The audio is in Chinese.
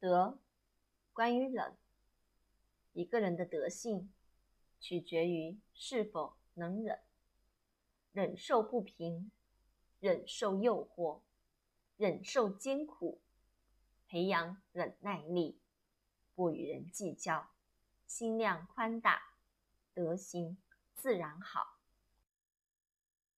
德关于忍一个人的德性取决于是否能忍忍受不平忍受诱惑忍受艰苦培养忍耐力不与人计较心量宽大德行自然好。